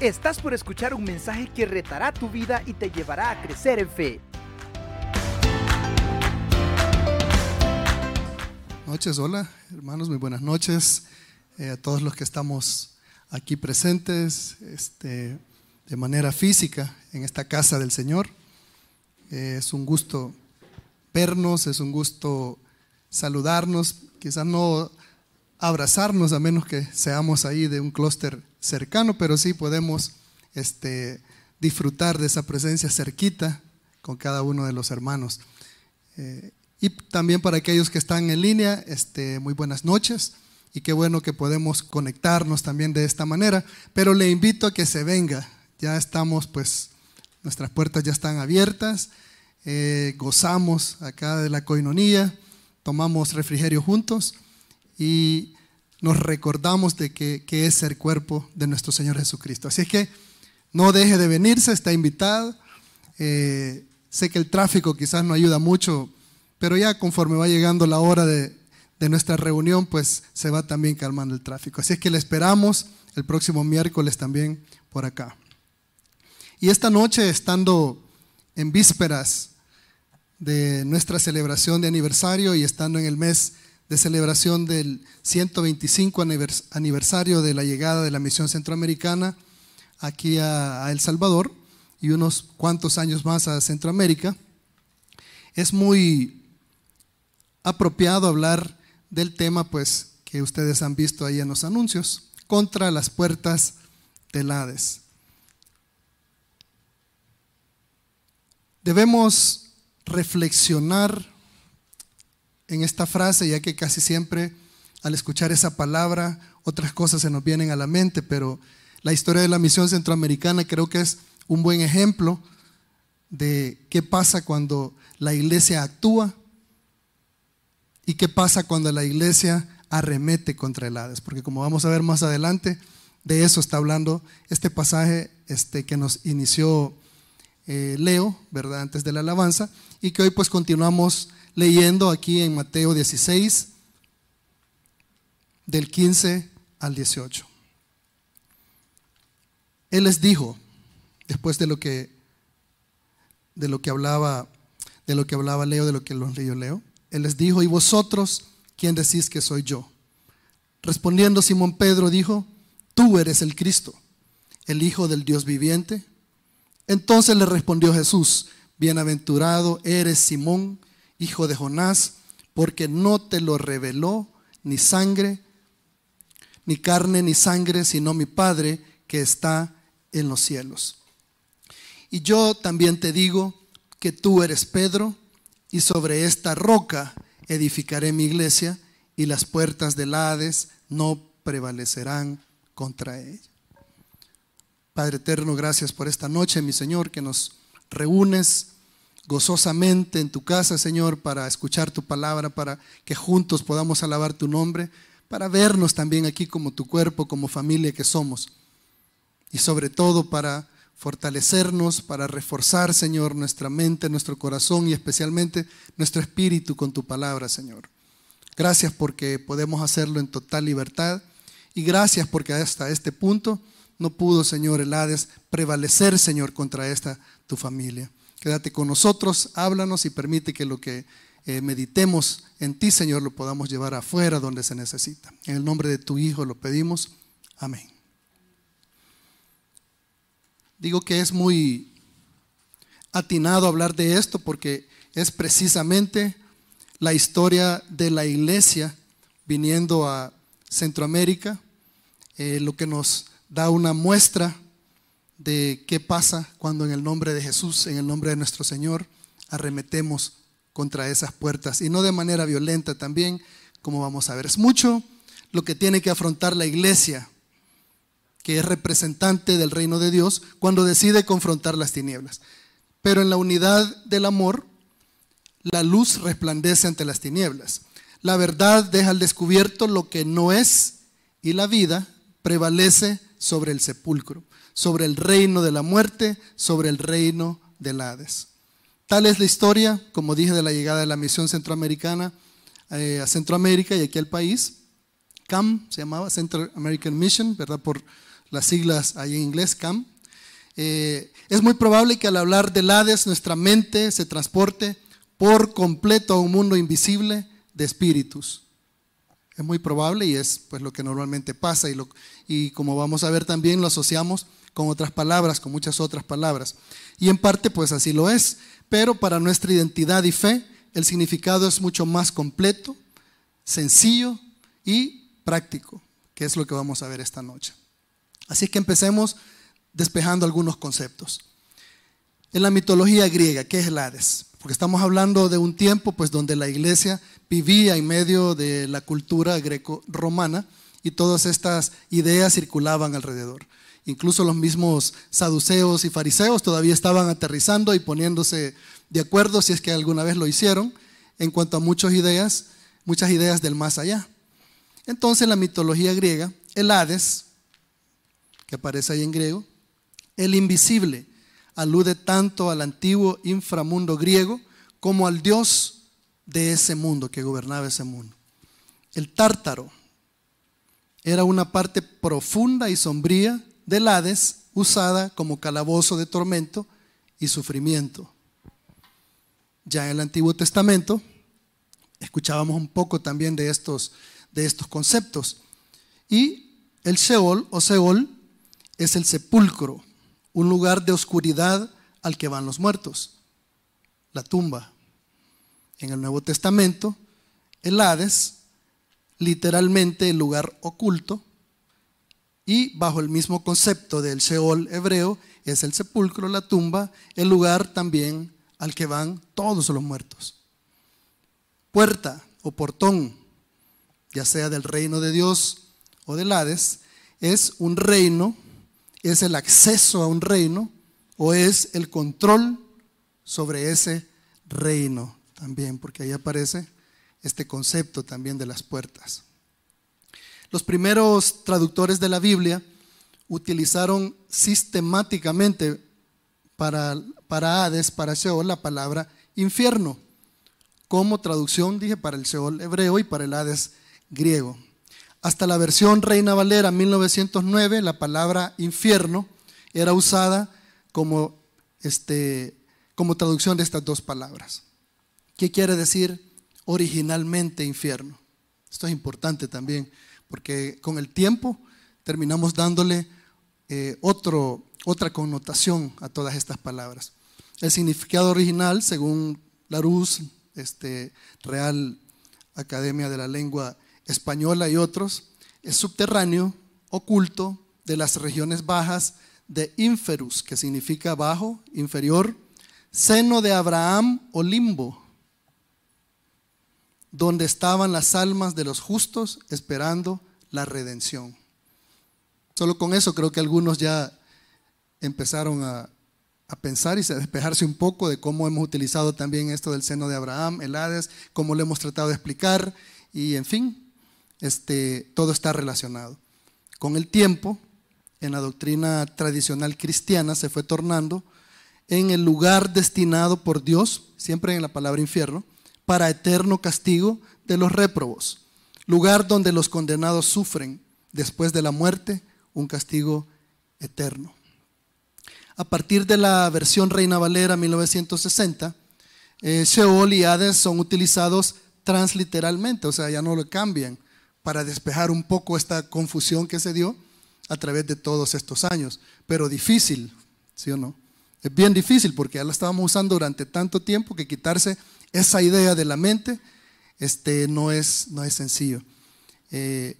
Estás por escuchar un mensaje que retará tu vida y te llevará a crecer en fe. Noches, hola hermanos, muy buenas noches eh, a todos los que estamos aquí presentes este, de manera física en esta casa del Señor. Eh, es un gusto vernos, es un gusto saludarnos, quizás no abrazarnos a menos que seamos ahí de un clúster cercano, pero sí podemos este, disfrutar de esa presencia cerquita con cada uno de los hermanos. Eh, y también para aquellos que están en línea, este, muy buenas noches. Y qué bueno que podemos conectarnos también de esta manera, pero le invito a que se venga, ya estamos pues, nuestras puertas ya están abiertas, eh, gozamos acá de la coinonía, tomamos refrigerio juntos. Y nos recordamos de que, es el cuerpo de nuestro Señor Jesucristo. Así es que no deje de venirse, está invitado. Eh, sé que el tráfico quizás no ayuda mucho, pero ya conforme va llegando la hora de, de nuestra reunión, pues se va también calmando el tráfico. Así es que le esperamos el próximo miércoles también por acá. Y esta noche, estando en vísperas de nuestra celebración de aniversario y estando en el mes de celebración del 125 aniversario de la llegada de la misión centroamericana aquí a, El Salvador y unos cuantos años más a Centroamérica, es muy apropiado hablar del tema pues que ustedes han visto ahí en los anuncios, contra las puertas del Hades. Debemos reflexionar en esta frase, ya que casi siempre al escuchar esa palabra otras cosas se nos vienen a la mente, pero la historia de la misión centroamericana creo que es un buen ejemplo de qué pasa cuando la iglesia actúa y qué pasa cuando la iglesia arremete contra el Hades, porque como vamos a ver más adelante, de eso está hablando este pasaje este, que nos inició eh, Leo, ¿verdad? Antes de la alabanza, y que hoy pues continuamos leyendo aquí en Mateo 16, del 15 al 18. Él les dijo, después de lo que, de lo que hablaba, de lo que hablaba Leo, de lo que los leyó Leo, él les dijo, ¿y vosotros quién decís que soy yo? Respondiendo Simón Pedro dijo, tú eres el Cristo, el Hijo del Dios viviente. Entonces le respondió Jesús, bienaventurado eres Simón, hijo de Jonás, porque no te lo reveló ni sangre, ni carne, ni sangre, sino mi Padre que está en los cielos. Y yo también te digo que tú eres Pedro, y sobre esta roca edificaré mi iglesia, y las puertas del Hades no prevalecerán contra ella. Padre eterno, gracias por esta noche, mi Señor, que nos reúnes gozosamente en tu casa, Señor, para escuchar tu palabra, para que juntos podamos alabar tu nombre, para vernos también aquí como tu cuerpo, como familia que somos. Y sobre todo para fortalecernos, para reforzar, Señor, nuestra mente, nuestro corazón y especialmente nuestro espíritu con tu palabra, Señor. Gracias porque podemos hacerlo en total libertad y gracias porque hasta este punto no pudo, Señor, el Hades prevalecer, Señor, contra esta tu familia. Quédate con nosotros, háblanos y permite que lo que eh, meditemos en ti, Señor, lo podamos llevar afuera donde se necesita. En el nombre de tu Hijo lo pedimos. Amén. Digo que es muy atinado hablar de esto porque es precisamente la historia de la iglesia viniendo a Centroamérica, eh, lo que nos da una muestra de qué pasa cuando en el nombre de Jesús, en el nombre de nuestro Señor, arremetemos contra esas puertas y no de manera violenta también, como vamos a ver. Es mucho lo que tiene que afrontar la iglesia, que es representante del reino de Dios, cuando decide confrontar las tinieblas. Pero en la unidad del amor, la luz resplandece ante las tinieblas. La verdad deja al descubierto lo que no es y la vida prevalece sobre el sepulcro sobre el reino de la muerte, sobre el reino del Hades. Tal es la historia, como dije, de la llegada de la misión centroamericana eh, a Centroamérica y aquí al país. CAM se llamaba Central American Mission, ¿verdad? Por las siglas ahí en inglés, CAM. Eh, es muy probable que al hablar del Hades nuestra mente se transporte por completo a un mundo invisible de espíritus. Es muy probable y es pues lo que normalmente pasa y, lo, y como vamos a ver también lo asociamos con otras palabras, con muchas otras palabras. Y en parte pues así lo es, pero para nuestra identidad y fe el significado es mucho más completo, sencillo y práctico, que es lo que vamos a ver esta noche. Así que empecemos despejando algunos conceptos. En la mitología griega, ¿qué es el Hades? Porque estamos hablando de un tiempo pues donde la iglesia vivía en medio de la cultura greco-romana y todas estas ideas circulaban alrededor. Incluso los mismos saduceos y fariseos todavía estaban aterrizando y poniéndose de acuerdo, si es que alguna vez lo hicieron, en cuanto a muchas ideas, muchas ideas del más allá. Entonces, en la mitología griega, el Hades, que aparece ahí en griego, el invisible, alude tanto al antiguo inframundo griego como al dios de ese mundo que gobernaba ese mundo. El tártaro era una parte profunda y sombría del Hades usada como calabozo de tormento y sufrimiento. Ya en el Antiguo Testamento escuchábamos un poco también de estos, de estos conceptos. Y el Sheol o Seol es el sepulcro, un lugar de oscuridad al que van los muertos, la tumba. En el Nuevo Testamento, el Hades, literalmente el lugar oculto, y bajo el mismo concepto del Sheol hebreo, es el sepulcro, la tumba, el lugar también al que van todos los muertos. Puerta o portón, ya sea del reino de Dios o del Hades, es un reino, es el acceso a un reino o es el control sobre ese reino también, porque ahí aparece este concepto también de las puertas. Los primeros traductores de la Biblia utilizaron sistemáticamente para, para Hades, para Sheol, la palabra infierno, como traducción, dije, para el Sheol hebreo y para el Hades griego. Hasta la versión Reina Valera 1909, la palabra infierno era usada como, este, como traducción de estas dos palabras. ¿Qué quiere decir originalmente infierno? Esto es importante también, porque con el tiempo terminamos dándole eh, otro, otra connotación a todas estas palabras. El significado original, según Larousse, este, Real Academia de la Lengua Española y otros, es subterráneo, oculto, de las regiones bajas de Inferus, que significa bajo, inferior, seno de Abraham o limbo, donde estaban las almas de los justos esperando la redención. Solo con eso creo que algunos ya empezaron a, pensar y a despejarse un poco de cómo hemos utilizado también esto del seno de Abraham, el Hades, cómo lo hemos tratado de explicar y en fin, este, todo está relacionado. Con el tiempo, en la doctrina tradicional cristiana se fue tornando en el lugar destinado por Dios, siempre en la palabra infierno, para eterno castigo de los réprobos, lugar donde los condenados sufren después de la muerte un castigo eterno. A partir de la versión Reina Valera 1960, eh, Sheol y Hades son utilizados transliteralmente, o sea, ya no lo cambian para despejar un poco esta confusión que se dio a través de todos estos años. Pero difícil, ¿sí o no? Es bien difícil porque ya la estábamos usando durante tanto tiempo que quitarse esa idea de la mente este, no, es, no es sencillo. Eh,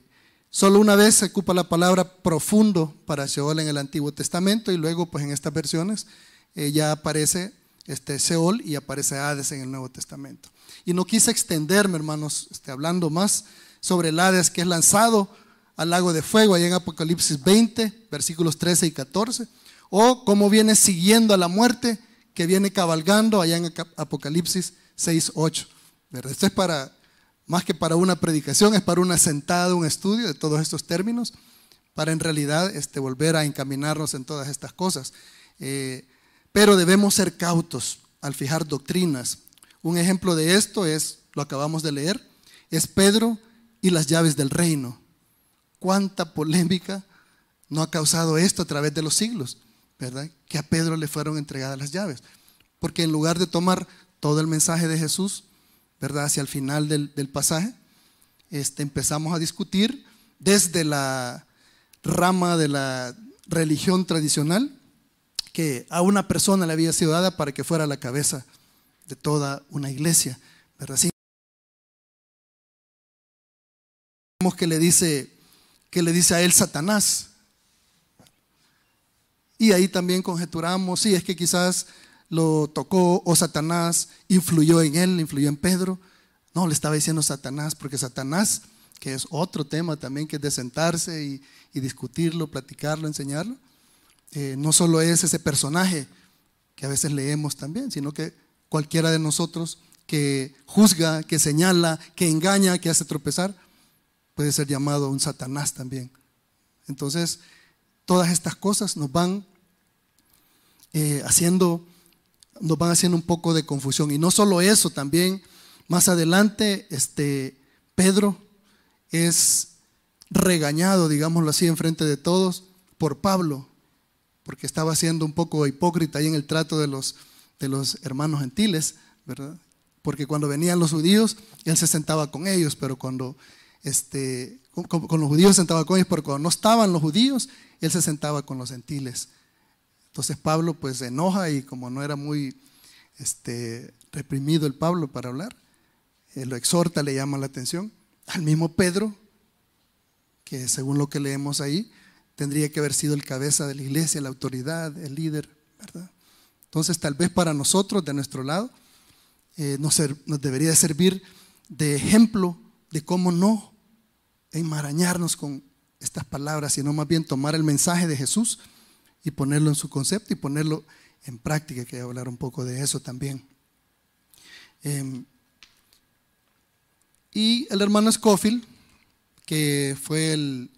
Solo una vez se ocupa la palabra profundo para Sheol en el Antiguo Testamento y luego pues en estas versiones eh, ya aparece este Sheol y aparece Hades en el Nuevo Testamento. Y no quise extenderme, hermanos, este, hablando más sobre el Hades que es lanzado al lago de fuego, allá en Apocalipsis 20, versículos 13 y 14, o cómo viene siguiendo a la muerte que viene cabalgando allá en Apocalipsis 6, 8. Esto es para más que para una predicación, es para una sentada, un estudio de todos estos términos, para en realidad este, volver a encaminarnos en todas estas cosas. Eh, pero debemos ser cautos al fijar doctrinas. Un ejemplo de esto es, lo acabamos de leer, es Pedro y las llaves del reino. Cuánta polémica no ha causado esto a través de los siglos, ¿verdad? Que a Pedro le fueron entregadas las llaves. Porque en lugar de tomar todo el mensaje de Jesús, ¿verdad? Hacia el final del, pasaje, este, empezamos a discutir desde la rama de la religión tradicional, que a una persona le había sido dada para que fuera la cabeza de toda una iglesia, ¿verdad? que le dice que le dice a él Satanás. Y ahí también conjeturamos, sí, es que quizás lo tocó o Satanás influyó en él, influyó en Pedro. No, le estaba diciendo Satanás, porque Satanás, que es otro tema también, que es de sentarse y, discutirlo, platicarlo, enseñarlo, eh, no solo es ese personaje que a veces leemos también, sino que cualquiera de nosotros que juzga, que señala, que engaña, que hace tropezar, puede ser llamado un Satanás también. Entonces, todas estas cosas nos van eh, haciendo, nos van haciendo un poco de confusión. Y no solo eso, también más adelante, este, Pedro es regañado, digámoslo así, en frente de todos por Pablo, porque estaba siendo un poco hipócrita ahí en el trato de los, de los hermanos gentiles, ¿verdad? Porque cuando venían los judíos, él se sentaba con ellos, pero cuando este, con, los judíos sentaba con ellos, pero cuando no estaban los judíos, él se sentaba con los gentiles. Entonces Pablo pues se enoja y como no era muy este, reprimido el Pablo para hablar, eh, lo exhorta, le llama la atención. Al mismo Pedro, que según lo que leemos ahí, tendría que haber sido el cabeza de la iglesia, la autoridad, el líder, ¿verdad? Entonces tal vez para nosotros, de nuestro lado, eh, nos debería servir de ejemplo de cómo no enmarañarnos con estas palabras, sino más bien tomar el mensaje de Jesús y ponerlo en su concepto y ponerlo en práctica, que hablar un poco de eso también. Em, y el hermano Scofield, que fue el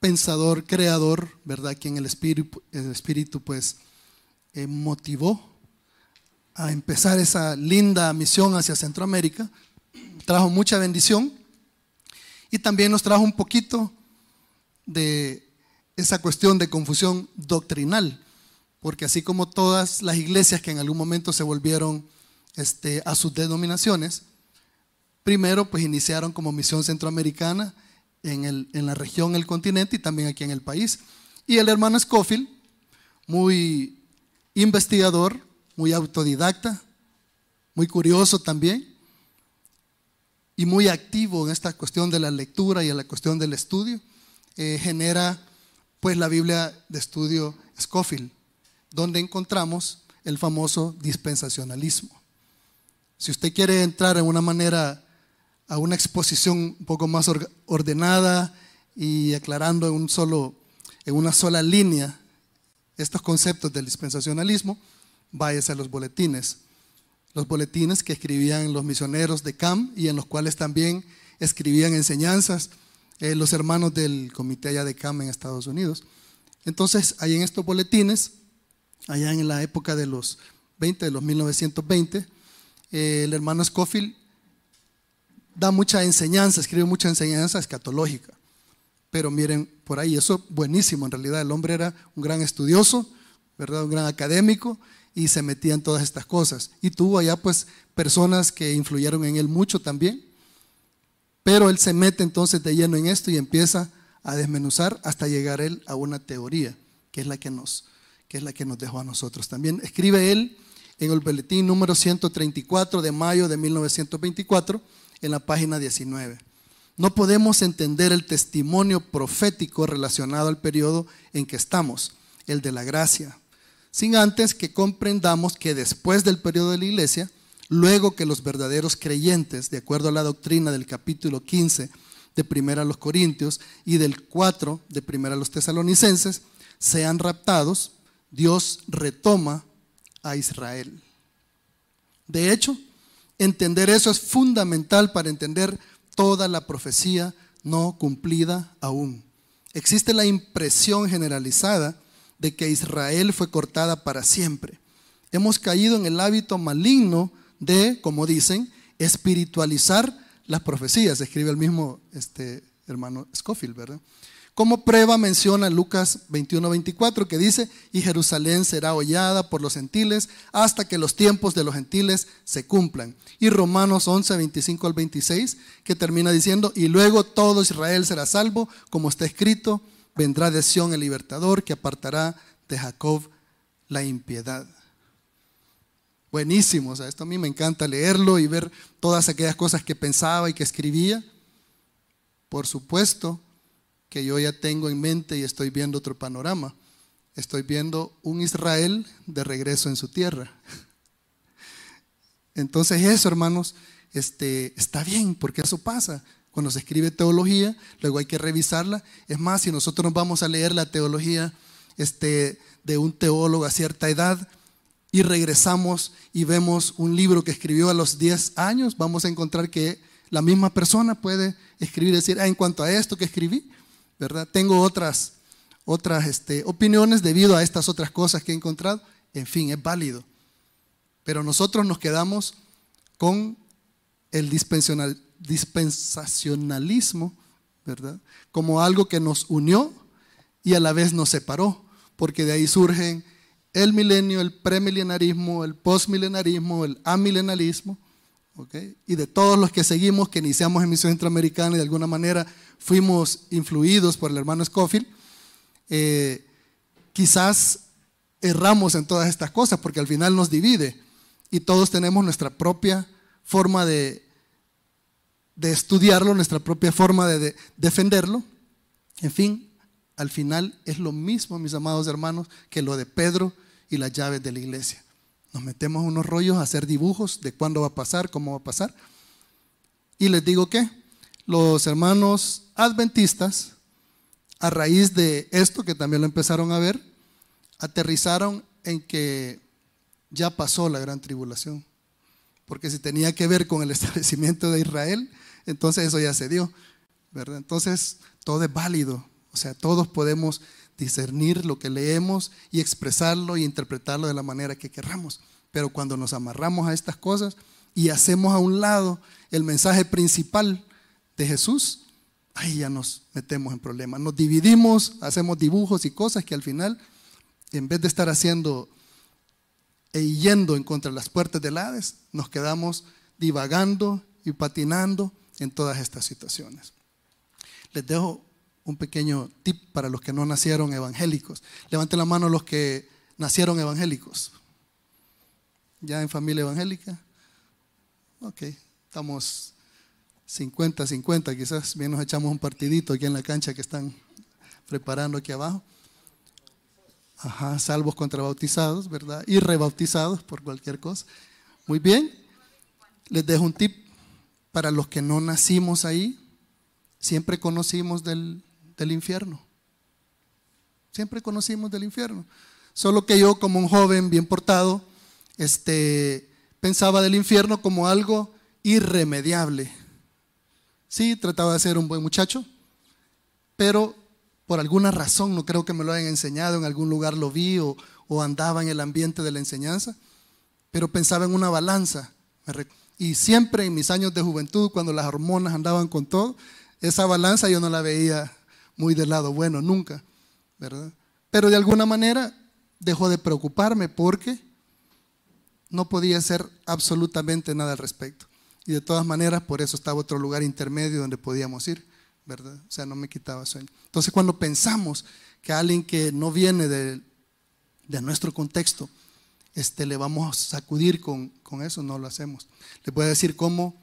pensador, creador, ¿verdad? Quien el espíritu, el espíritu pues eh, motivó a empezar esa linda misión hacia Centroamérica, trajo mucha bendición y también nos trajo un poquito de esa cuestión de confusión doctrinal, porque así como todas las iglesias que en algún momento se volvieron este, a sus denominaciones, primero pues iniciaron como misión centroamericana en, el, en la región, el continente y también aquí en el país. Y el hermano Scofield, muy investigador, muy autodidacta, muy curioso también, y muy activo en esta cuestión de la lectura y en la cuestión del estudio, eh, genera pues la Biblia de estudio Scofield, donde encontramos el famoso dispensacionalismo. Si usted quiere entrar en una manera, a una exposición un poco más ordenada y aclarando en, un solo, en una sola línea estos conceptos del dispensacionalismo, váyase a los boletines los boletines que escribían los misioneros de CAM y en los cuales también escribían enseñanzas eh, los hermanos del comité allá de CAM en Estados Unidos. Entonces, ahí en estos boletines, allá en la época de los 20, de los 1920, eh, el hermano Scofield da mucha enseñanza, escribe mucha enseñanza escatológica. Pero miren, por ahí, eso buenísimo, en realidad el hombre era un gran estudioso, ¿verdad? Un gran académico y se metía en todas estas cosas. Y tuvo allá pues personas que influyeron en él mucho también. Pero él se mete entonces de lleno en esto y empieza a desmenuzar hasta llegar él a una teoría, que es la que nos, que es la que nos dejó a nosotros. También escribe él en el boletín número 134 de mayo de 1924, en la página 19. No podemos entender el testimonio profético relacionado al periodo en que estamos, el de la gracia, sin antes que comprendamos que después del periodo de la iglesia, luego que los verdaderos creyentes, de acuerdo a la doctrina del capítulo 15 de Primera a los Corintios y del 4 de Primera a los Tesalonicenses, sean raptados, Dios retoma a Israel. De hecho, entender eso es fundamental para entender toda la profecía no cumplida aún. Existe la impresión generalizada de que Israel fue cortada para siempre. Hemos caído en el hábito maligno de, como dicen, espiritualizar las profecías, escribe el mismo este, hermano Scofield, ¿verdad? Como prueba menciona Lucas 21-24 que dice, y Jerusalén será hollada por los gentiles hasta que los tiempos de los gentiles se cumplan. Y Romanos 11, 25 al 26 que termina diciendo, y luego todo Israel será salvo, como está escrito, vendrá de Sión el libertador que apartará de Jacob la impiedad. Buenísimo, o sea, esto a mí me encanta leerlo y ver todas aquellas cosas que pensaba y que escribía. Por supuesto, que yo ya tengo en mente y estoy viendo otro panorama. Estoy viendo un Israel de regreso en su tierra. Entonces eso, hermanos, este, está bien, porque eso pasa. Cuando se escribe teología, luego hay que revisarla. Es más, si nosotros nos vamos a leer la teología este, de un teólogo a cierta edad y regresamos y vemos un libro que escribió a los 10 años, vamos a encontrar que la misma persona puede escribir decir, ah, en cuanto a esto que escribí, tengo otras, otras este, opiniones debido a estas otras cosas que he encontrado. En fin, es válido. Pero nosotros nos quedamos con el dispensacionalismo, ¿verdad? Como algo que nos unió y a la vez nos separó, porque de ahí surgen el milenio, el premilenarismo, el postmilenarismo, el amilenalismo, y de todos los que seguimos, que iniciamos en Misión y de alguna manera fuimos influidos por el hermano Scofield, eh, quizás erramos en todas estas cosas porque al final nos divide y todos tenemos nuestra propia forma de, de estudiarlo, nuestra propia forma de defenderlo. En fin, al final es lo mismo, mis amados hermanos, que lo de Pedro y las llaves de la iglesia. Nos metemos unos rollos a hacer dibujos de cuándo va a pasar, cómo va a pasar. Y les digo que los hermanos adventistas, a raíz de esto, que también lo empezaron a ver, aterrizaron en que ya pasó la gran tribulación. Porque si tenía que ver con el establecimiento de Israel, entonces eso ya se dio. ¿verdad? Entonces todo es válido. O sea, todos podemos discernir lo que leemos y expresarlo y interpretarlo de la manera que querramos. Pero cuando nos amarramos a estas cosas y hacemos a un lado el mensaje principal de Jesús, ahí ya nos metemos en problemas. Nos dividimos, hacemos dibujos y cosas que al final, en vez de estar haciendo e yendo en contra de las puertas del Hades, nos quedamos divagando y patinando en todas estas situaciones. Les dejo un pequeño tip para los que no nacieron evangélicos. Levanten la mano los que nacieron evangélicos. ¿Ya en familia evangélica? Ok, estamos 50, 50, quizás bien nos echamos un partidito aquí en la cancha que están preparando aquí abajo. Ajá, salvos contra bautizados, ¿verdad? Y rebautizados por cualquier cosa. Muy bien, les dejo un tip para los que no nacimos ahí. Siempre conocimos del, del infierno. Siempre conocimos del infierno. Solo que yo como un joven bien portado, este, pensaba del infierno como algo irremediable. Sí, trataba de ser un buen muchacho, pero por alguna razón, no creo que me lo hayan enseñado, en algún lugar lo vi o, o andaba en el ambiente de la enseñanza, pero pensaba en una balanza. Y siempre en mis años de juventud, cuando las hormonas andaban con todo, esa balanza yo no la veía muy del lado bueno, nunca, ¿verdad? Pero de alguna manera dejó de preocuparme porque no podía hacer absolutamente nada al respecto. Y de todas maneras, por eso estaba otro lugar intermedio donde podíamos ir, ¿verdad? O sea, no me quitaba sueño. Entonces, cuando pensamos que alguien que no viene de, nuestro contexto, este, le vamos a sacudir con, con eso, no lo hacemos. Le voy a decir cómo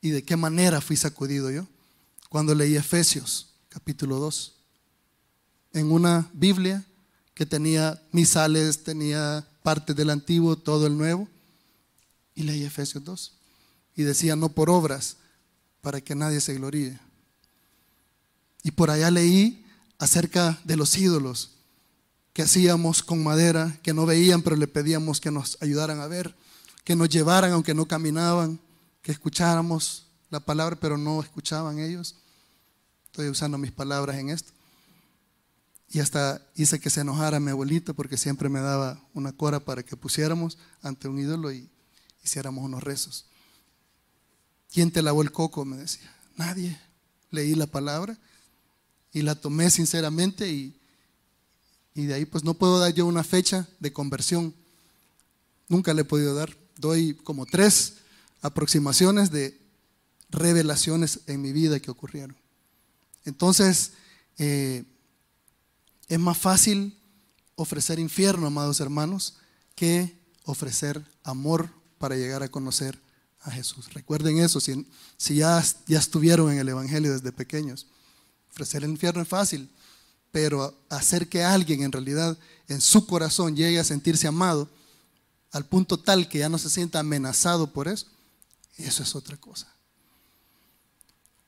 y de qué manera fui sacudido yo. Cuando leí Efesios, capítulo 2. En una Biblia que tenía misales, tenía parte del antiguo, todo el nuevo. Y leí Efesios 2. Y decía, no por obras, para que nadie se gloríe. Y por allá leí acerca de los ídolos que hacíamos con madera, que no veían, pero le pedíamos que nos ayudaran a ver, que nos llevaran aunque no caminaban, que escucháramos la palabra, pero no escuchaban ellos. Estoy usando mis palabras en esto. Y hasta hice que se enojara mi abuelito porque siempre me daba una cora para que pusiéramos ante un ídolo y hiciéramos unos rezos. ¿Quién te lavó el coco? Me decía. Nadie. Leí la palabra y la tomé sinceramente y, y de ahí pues no puedo dar yo una fecha de conversión. Nunca le he podido dar. Doy como tres aproximaciones de revelaciones en mi vida que ocurrieron. Entonces, eh, es más fácil ofrecer infierno, amados hermanos, que ofrecer amor para llegar a conocer a Jesús. Recuerden eso, si, ya, ya estuvieron en el Evangelio desde pequeños. Ofrecer el infierno es fácil, pero hacer que alguien en realidad en su corazón llegue a sentirse amado al punto tal que ya no se sienta amenazado por eso, eso es otra cosa.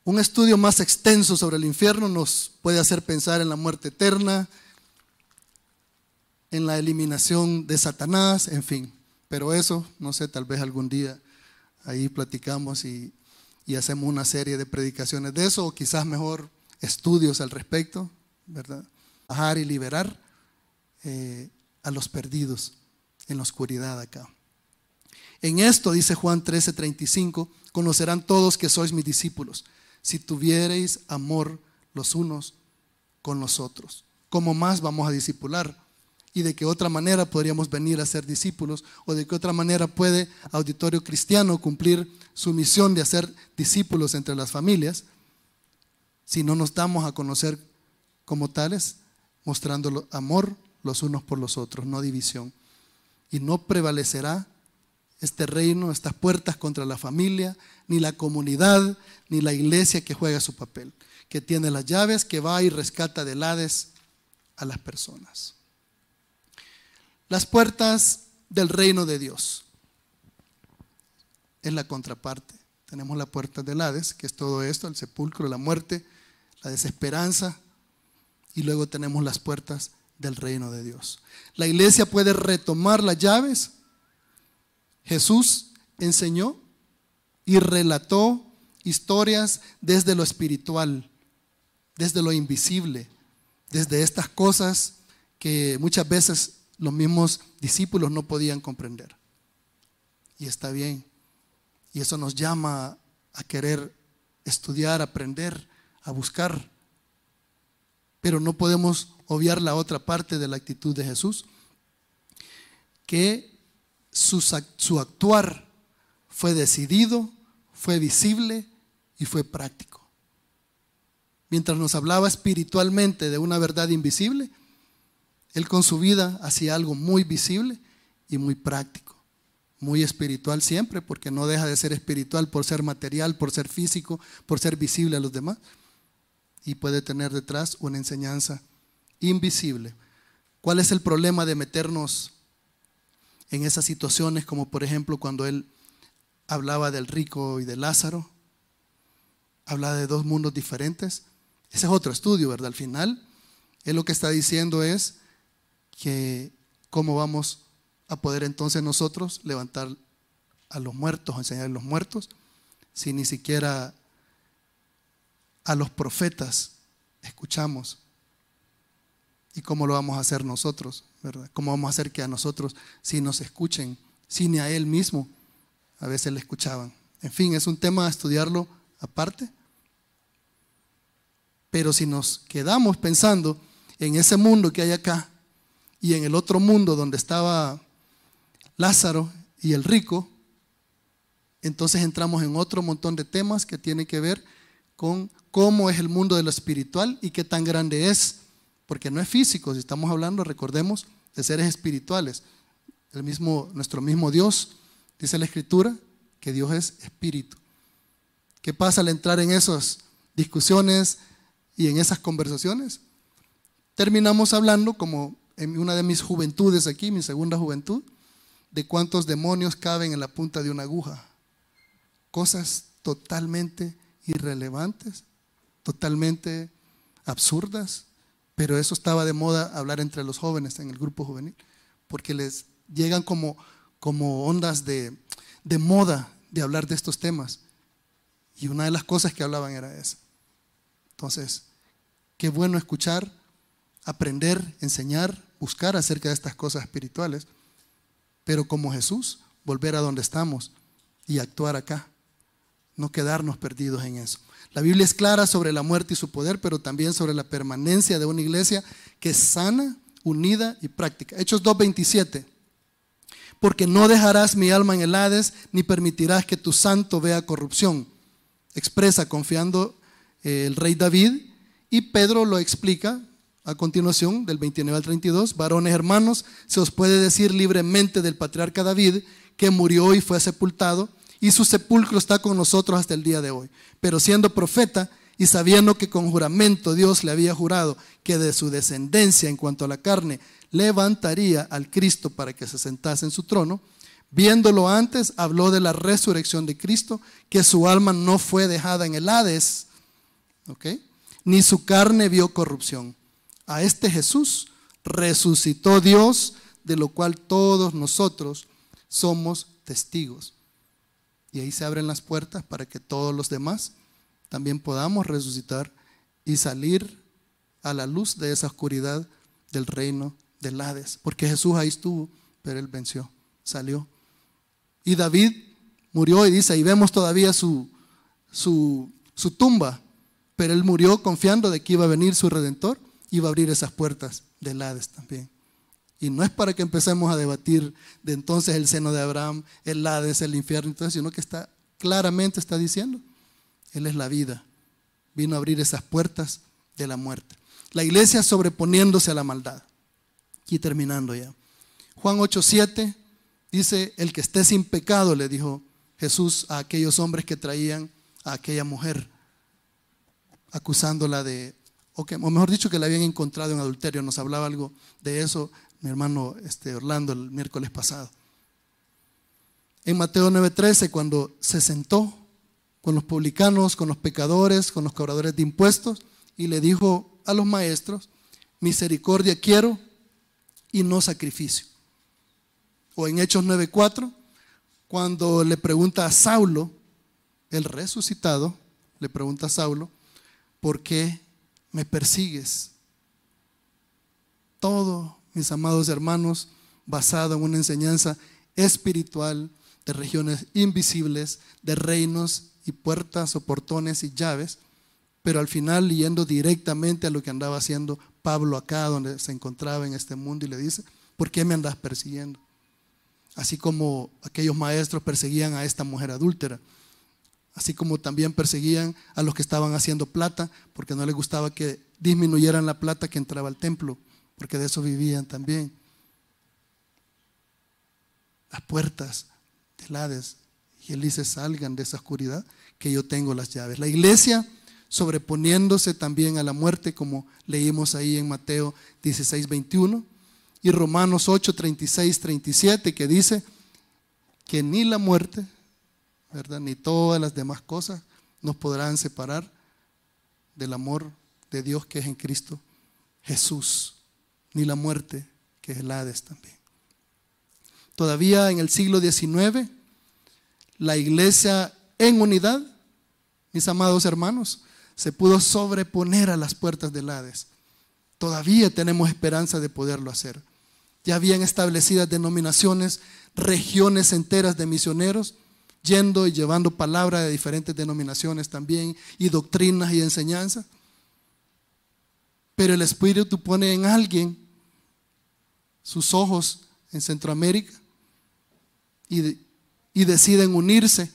Un estudio más extenso sobre el infierno nos puede hacer pensar en la muerte eterna, en la eliminación de Satanás, en fin. Pero eso, no sé, tal vez algún día ahí platicamos y, hacemos una serie de predicaciones de eso, o quizás mejor estudios al respecto, ¿verdad? Bajar y liberar eh, a los perdidos en la oscuridad acá. En esto, dice Juan 13:35, conocerán todos que sois mis discípulos si tuviereis amor los unos con los otros. ¿Cómo más vamos a discipular? ¿Y de qué otra manera podríamos venir a ser discípulos? ¿O de qué otra manera puede Auditorio Cristiano cumplir su misión de hacer discípulos entre las familias si no nos damos a conocer como tales, mostrando amor los unos por los otros, no división? Y no prevalecerá este reino, estas puertas contra la familia, ni la comunidad, ni la iglesia que juega su papel, que tiene las llaves, que va y rescata del Hades a las personas. Las puertas del reino de Dios es la contraparte. Tenemos la puerta del Hades, que es todo esto, el sepulcro, la muerte, la desesperanza, y luego tenemos las puertas del reino de Dios. La iglesia puede retomar las llaves. Jesús enseñó y relató historias desde lo espiritual, desde lo invisible, desde estas cosas que muchas veces los mismos discípulos no podían comprender. Y está bien. Y eso nos llama a querer estudiar, aprender, a buscar. Pero no podemos obviar la otra parte de la actitud de Jesús, que su, su actuar fue decidido, fue visible y fue práctico. Mientras nos hablaba espiritualmente de una verdad invisible, él con su vida hacía algo muy visible y muy práctico, muy espiritual siempre, porque no deja de ser espiritual por ser material, por ser físico, por ser visible a los demás, y puede tener detrás una enseñanza invisible. ¿Cuál es el problema de meternos en esas situaciones como por ejemplo cuando él hablaba del rico y de Lázaro, hablaba de dos mundos diferentes. Ese es otro estudio, ¿verdad? Al final, él lo que está diciendo es que cómo vamos a poder entonces nosotros levantar a los muertos, enseñar a los muertos, si ni siquiera a los profetas escuchamos. ¿Y cómo lo vamos a hacer nosotros? ¿verdad? ¿Cómo vamos a hacer que a nosotros si nos escuchen, si ni a Él mismo a veces le escuchaban. En fin, es un tema a estudiarlo aparte. Pero si nos quedamos pensando en ese mundo que hay acá y en el otro mundo donde estaba Lázaro y el rico, entonces entramos en otro montón de temas que tienen que ver con cómo es el mundo de lo espiritual y qué tan grande es, porque no es físico, si estamos hablando, recordemos, de seres espirituales. El mismo, nuestro mismo Dios Dice la escritura que Dios es espíritu. ¿Qué pasa al entrar en esas discusiones y en esas conversaciones? Terminamos hablando, como en una de mis juventudes aquí, mi segunda juventud, de cuántos demonios caben en la punta de una aguja. Cosas totalmente irrelevantes, totalmente absurdas, pero eso estaba de moda hablar entre los jóvenes en el grupo juvenil, porque les llegan como como ondas de, moda de hablar de estos temas. Y una de las cosas que hablaban era esa. Entonces, qué bueno escuchar, aprender, enseñar, buscar acerca de estas cosas espirituales, pero como Jesús, volver a donde estamos y actuar acá, no quedarnos perdidos en eso. La Biblia es clara sobre la muerte y su poder, pero también sobre la permanencia de una iglesia que es sana, unida y práctica. Hechos 2.27. Porque no dejarás mi alma en el Hades, ni permitirás que tu santo vea corrupción. Expresa confiando eh, el rey David y Pedro lo explica a continuación, del 29 al 32, varones hermanos, se os puede decir libremente del patriarca David que murió y fue sepultado, y su sepulcro está con nosotros hasta el día de hoy. Pero siendo profeta y sabiendo que con juramento Dios le había jurado que de su descendencia en cuanto a la carne levantaría al Cristo para que se sentase en su trono, viéndolo antes, habló de la resurrección de Cristo, que su alma no fue dejada en el Hades, ni su carne vio corrupción a este Jesús resucitó Dios, de lo cual todos nosotros somos testigos. Y ahí se abren las puertas para que todos los demás también podamos resucitar y salir a la luz de esa oscuridad del reino del Hades. Porque Jesús ahí estuvo, pero él venció, salió. Y David murió y dice, y vemos todavía su, su, su tumba, pero él murió confiando de que iba a venir su redentor iba a abrir esas puertas del Hades también. Y no es para que empecemos a debatir de entonces el seno de Abraham, el Hades, el infierno, sino que está claramente está diciendo, Él es la vida. Vino a abrir esas puertas de la muerte. La iglesia sobreponiéndose a la maldad. Y terminando ya. Juan 8:7 dice, el que esté sin pecado, le dijo Jesús a aquellos hombres que traían a aquella mujer, acusándola de o, mejor dicho, que la habían encontrado en adulterio. Nos hablaba algo de eso mi hermano este, Orlando el miércoles pasado. En Mateo 9:13, cuando se sentó con los publicanos, con los pecadores, con los cobradores de impuestos, y le dijo a los maestros, misericordia quiero y no sacrificio. O en Hechos 9:4, cuando le pregunta a Saulo, el resucitado, le pregunta a Saulo, ¿por qué me persigues. Todo, mis amados hermanos, basado en una enseñanza espiritual de regiones invisibles, de reinos y puertas o portones y llaves, pero al final yendo directamente a lo que andaba haciendo Pablo acá, donde se encontraba en este mundo, y le dice, ¿por qué me andas persiguiendo? Así como aquellos maestros perseguían a esta mujer adúltera así como también perseguían a los que estaban haciendo plata, porque no les gustaba que disminuyeran la plata que entraba al templo, porque de eso vivían también. Las puertas del Hades, y él salgan de esa oscuridad, que yo tengo las llaves. La iglesia sobreponiéndose también a la muerte, como leímos ahí en Mateo 16, 21, y Romanos 8, 36, 37, que dice que ni la muerte, ni todas las demás cosas nos podrán separar del amor de Dios que es en Cristo Jesús, ni la muerte que es el Hades también. Todavía en el siglo XIX, la iglesia en unidad, mis amados hermanos, se pudo sobreponer a las puertas del Hades. Todavía tenemos esperanza de poderlo hacer. Ya habían establecidas denominaciones, regiones enteras de misioneros yendo y llevando palabra de diferentes denominaciones también, y doctrinas y enseñanzas. Pero el Espíritu pone en alguien sus ojos en Centroamérica y, deciden unirse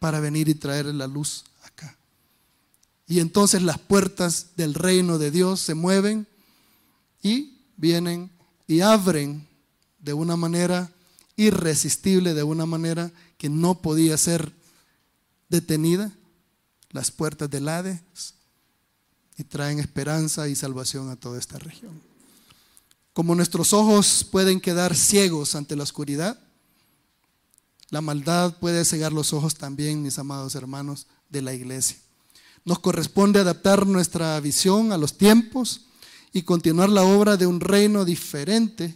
para venir y traer la luz acá. Y entonces las puertas del reino de Dios se mueven y vienen y abren de una manera irresistible, de una manera que no podía ser detenida, las puertas del Hades, y traen esperanza y salvación a toda esta región. Como nuestros ojos pueden quedar ciegos ante la oscuridad, la maldad puede cegar los ojos también, mis amados hermanos, de la iglesia. Nos corresponde adaptar nuestra visión a los tiempos y continuar la obra de un reino diferente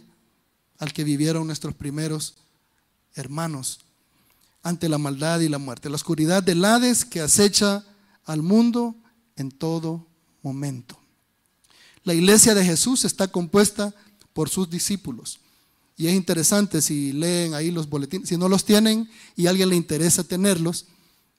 al que vivieron nuestros primeros hermanos ante la maldad y la muerte, la oscuridad del Hades que acecha al mundo en todo momento. La iglesia de Jesús está compuesta por sus discípulos. Y es interesante si leen ahí los boletines, si no los tienen y a alguien le interesa tenerlos,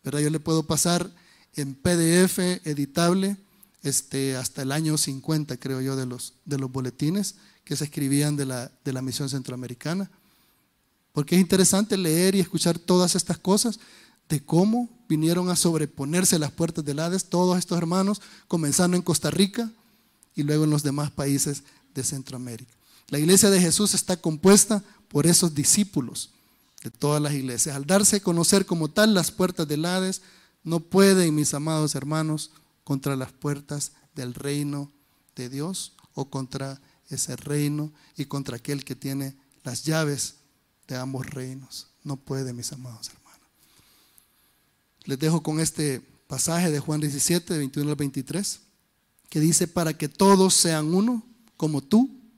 ¿verdad? Yo le puedo pasar en PDF editable este, hasta el año 50, creo yo, de los, de los boletines que se escribían de la, de la misión centroamericana. Porque es interesante leer y escuchar todas estas cosas de cómo vinieron a sobreponerse las puertas del Hades todos estos hermanos, comenzando en Costa Rica y luego en los demás países de Centroamérica. La iglesia de Jesús está compuesta por esos discípulos de todas las iglesias. Al darse a conocer como tal las puertas del Hades, no pueden, mis amados hermanos, contra las puertas del reino de Dios o contra ese reino y contra aquel que tiene las llaves de ambos reinos. No puede, mis amados hermanos. Les dejo con este pasaje de Juan 17, 21 al 23, que dice, para que todos sean uno, como tú,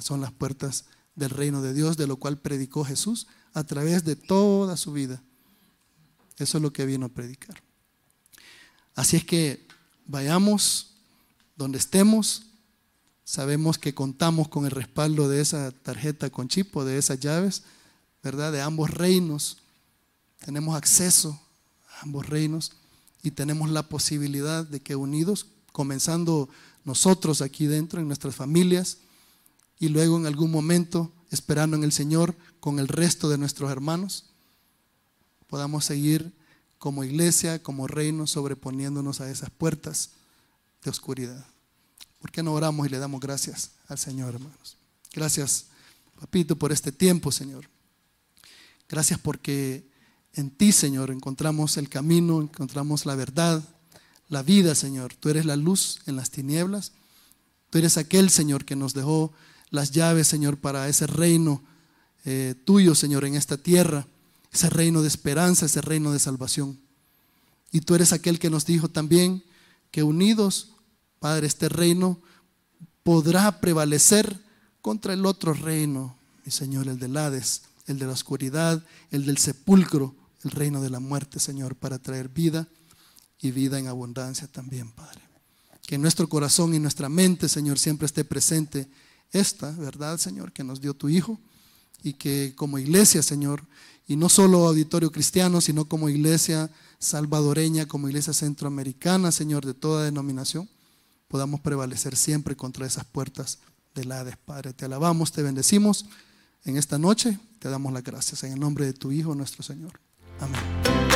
Son las puertas del reino de Dios, de lo cual predicó Jesús a través de toda su vida. Eso es lo que vino a predicar. Así es que vayamos donde estemos, sabemos que contamos con el respaldo de esa tarjeta con chip o de esas llaves, ¿verdad? De ambos reinos. Tenemos acceso ambos reinos y tenemos la posibilidad de que unidos, comenzando nosotros aquí dentro, en nuestras familias, y luego en algún momento, esperando en el Señor, con el resto de nuestros hermanos, podamos seguir como iglesia, como reino, sobreponiéndonos a esas puertas de oscuridad. ¿Por qué no oramos y le damos gracias al Señor, hermanos? Gracias, papito, por este tiempo, Señor. Gracias porque en ti, Señor, encontramos el camino, encontramos la verdad, la vida, Señor. Tú eres la luz en las tinieblas. Tú eres aquel, Señor, que nos dejó las llaves, Señor, para ese reino eh, tuyo, Señor, en esta tierra. Ese reino de esperanza, ese reino de salvación. Y tú eres aquel que nos dijo también que unidos, Padre, este reino podrá prevalecer contra el otro reino, mi Señor, el del Hades, el de la oscuridad, el del sepulcro, el reino de la muerte, Señor, para traer vida y vida en abundancia también, Padre. Que nuestro corazón y nuestra mente, Señor, siempre esté presente esta verdad, Señor, que nos dio tu Hijo y que como iglesia, Señor, y no solo auditorio cristiano, sino como iglesia salvadoreña, como iglesia centroamericana, Señor, de toda denominación, podamos prevalecer siempre contra esas puertas del Hades, Padre. Te alabamos, te bendecimos en esta noche, te damos las gracias en el nombre de tu Hijo, nuestro Señor. Amén.